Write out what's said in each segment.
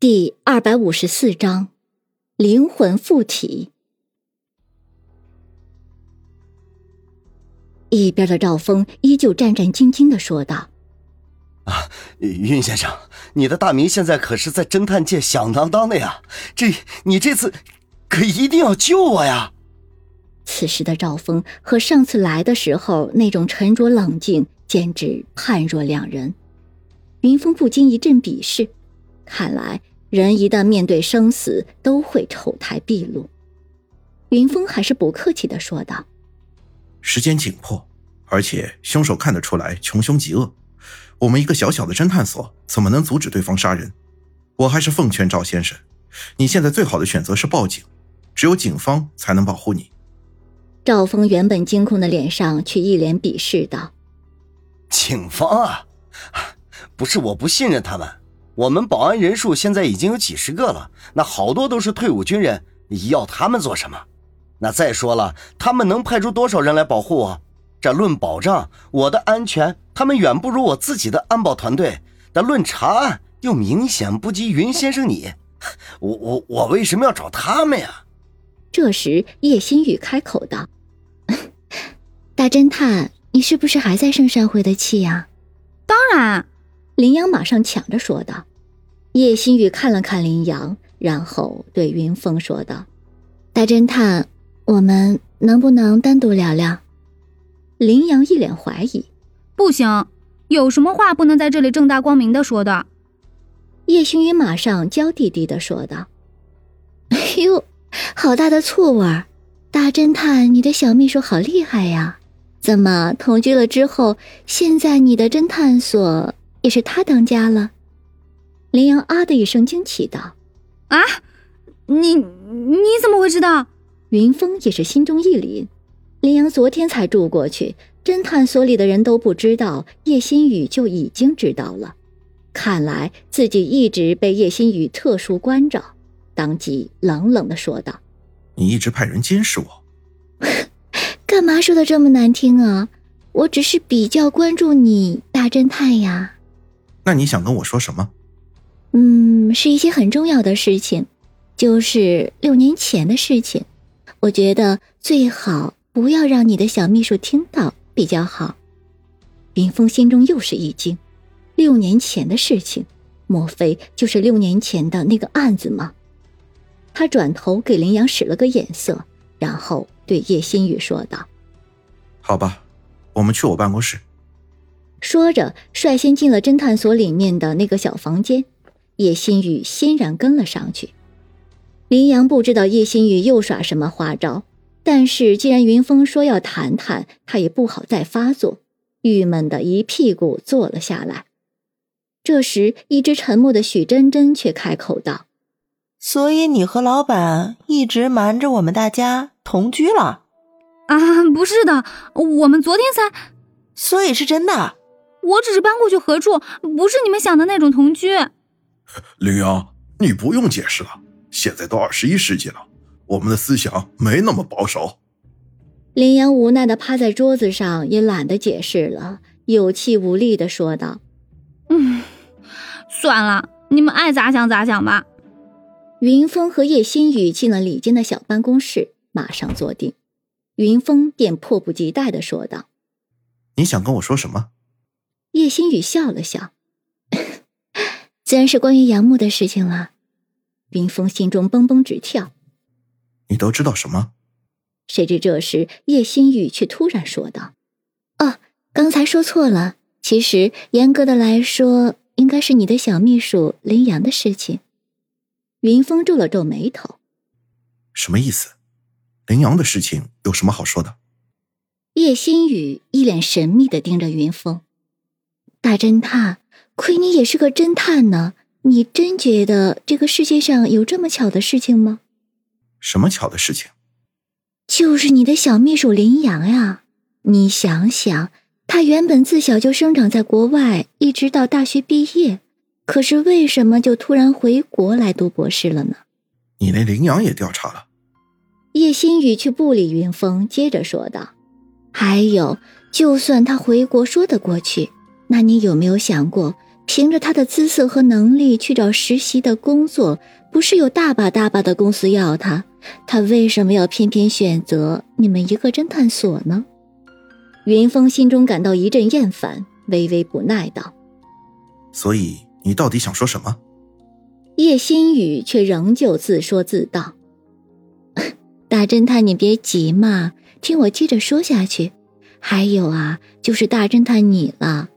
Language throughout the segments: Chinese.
第二百五十四章，灵魂附体。一边的赵峰依旧战战兢兢的说道：“啊，云先生，你的大名现在可是在侦探界响当当的呀！这你这次可一定要救我呀！”此时的赵峰和上次来的时候那种沉着冷静简直判若两人。云峰不禁一阵鄙视，看来。人一旦面对生死，都会丑态毕露。云峰还是不客气的说道：“时间紧迫，而且凶手看得出来穷凶极恶，我们一个小小的侦探所怎么能阻止对方杀人？我还是奉劝赵先生，你现在最好的选择是报警，只有警方才能保护你。”赵峰原本惊恐的脸上却一脸鄙视道：“警方啊，不是我不信任他们。”我们保安人数现在已经有几十个了，那好多都是退伍军人，要他们做什么？那再说了，他们能派出多少人来保护我？这论保障我的安全，他们远不如我自己的安保团队；但论查案，又明显不及云先生你。我我我为什么要找他们呀？这时，叶新宇开口道：“ 大侦探，你是不是还在生上回的气呀？”“当然。”林阳马上抢着说道。叶新宇看了看林阳，然后对云峰说道：“大侦探，我们能不能单独聊聊？”林阳一脸怀疑：“不行，有什么话不能在这里正大光明的说的？”叶星宇马上娇滴滴的说道：“哎呦，好大的醋味儿！大侦探，你的小秘书好厉害呀！怎么同居了之后，现在你的侦探所也是他当家了？”林阳啊的一声惊奇道：“啊，你你怎么会知道？”云峰也是心中一凛。林阳昨天才住过去，侦探所里的人都不知道，叶心雨就已经知道了。看来自己一直被叶心雨特殊关照，当即冷冷的说道：“你一直派人监视我，干嘛说的这么难听啊？我只是比较关注你，大侦探呀。那你想跟我说什么？”嗯，是一些很重要的事情，就是六年前的事情。我觉得最好不要让你的小秘书听到比较好。林峰心中又是一惊，六年前的事情，莫非就是六年前的那个案子吗？他转头给林阳使了个眼色，然后对叶新宇说道：“好吧，我们去我办公室。”说着，率先进了侦探所里面的那个小房间。叶新宇欣然跟了上去。林阳不知道叶新宇又耍什么花招，但是既然云峰说要谈谈，他也不好再发作，郁闷的一屁股坐了下来。这时，一直沉默的许真真却开口道：“所以你和老板一直瞒着我们大家同居了？啊，不是的，我们昨天才……所以是真的。我只是搬过去合住，不是你们想的那种同居。” 林阳，你不用解释了。现在都二十一世纪了，我们的思想没那么保守。林阳无奈的趴在桌子上，也懒得解释了，有气无力的说道：“嗯，算了，你们爱咋想咋想吧。”云峰和叶新宇进了李坚的小办公室，马上坐定。云峰便迫不及待的说道：“你想跟我说什么？”叶新宇笑了笑。自然是关于杨木的事情了，云峰心中蹦蹦直跳。你都知道什么？谁知这时叶心雨却突然说道：“哦，刚才说错了，其实严格的来说，应该是你的小秘书林阳的事情。”云峰皱了皱眉头：“什么意思？林阳的事情有什么好说的？”叶心雨一脸神秘的盯着云峰，大侦探。亏你也是个侦探呢，你真觉得这个世界上有这么巧的事情吗？什么巧的事情？就是你的小秘书林阳呀！你想想，他原本自小就生长在国外，一直到大学毕业，可是为什么就突然回国来读博士了呢？你那林阳也调查了？叶新宇却不理云峰，接着说道：“还有，就算他回国说得过去，那你有没有想过？”凭着他的姿色和能力去找实习的工作，不是有大把大把的公司要他，他为什么要偏偏选择你们一个侦探所呢？云峰心中感到一阵厌烦，微微不耐道：“所以你到底想说什么？”叶心雨却仍旧自说自道：“ 大侦探，你别急嘛，听我接着说下去。还有啊，就是大侦探你了。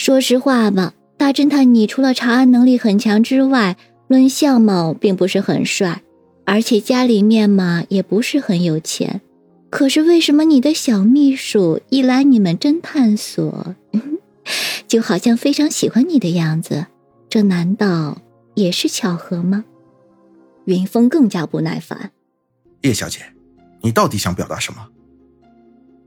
说实话吧，大侦探你除了查案能力很强之外，论相貌并不是很帅，而且家里面嘛也不是很有钱。可是为什么你的小秘书一来你们侦探所，就好像非常喜欢你的样子？这难道也是巧合吗？”云峰更加不耐烦：“叶小姐，你到底想表达什么？”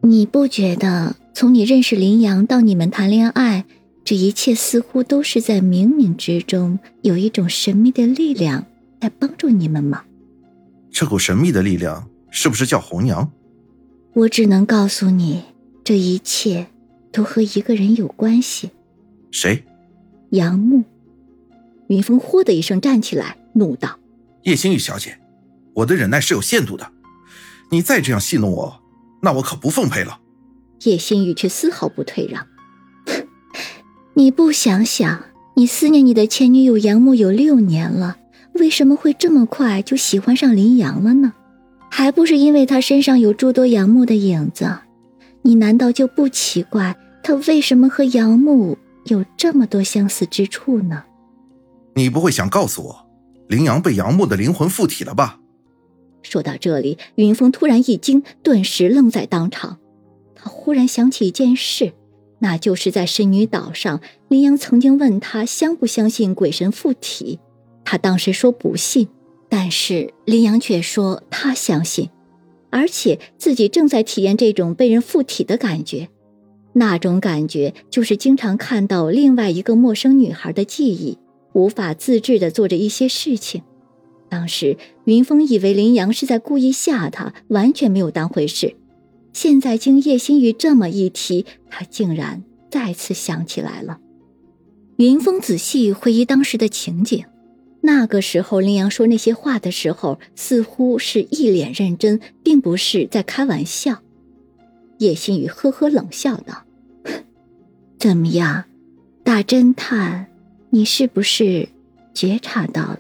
你不觉得从你认识林阳到你们谈恋爱，这一切似乎都是在冥冥之中有一种神秘的力量在帮助你们吗？这股神秘的力量是不是叫红娘？我只能告诉你，这一切都和一个人有关系。谁？杨木。云峰呼的一声站起来，怒道：“叶星宇小姐，我的忍耐是有限度的，你再这样戏弄我。”那我可不奉陪了。叶星宇却丝毫不退让。你不想想，你思念你的前女友杨木有六年了，为什么会这么快就喜欢上林阳了呢？还不是因为他身上有诸多杨木的影子？你难道就不奇怪他为什么和杨木有这么多相似之处呢？你不会想告诉我，林阳被杨木的灵魂附体了吧？说到这里，云峰突然一惊，顿时愣在当场。他忽然想起一件事，那就是在神女岛上，林阳曾经问他相不相信鬼神附体。他当时说不信，但是林阳却说他相信，而且自己正在体验这种被人附体的感觉。那种感觉就是经常看到另外一个陌生女孩的记忆，无法自制的做着一些事情。当时云峰以为林阳是在故意吓他，完全没有当回事。现在经叶心雨这么一提，他竟然再次想起来了。云峰仔细回忆当时的情景，那个时候林阳说那些话的时候，似乎是一脸认真，并不是在开玩笑。叶心雨呵呵冷笑道：“ 怎么样，大侦探，你是不是觉察到了？”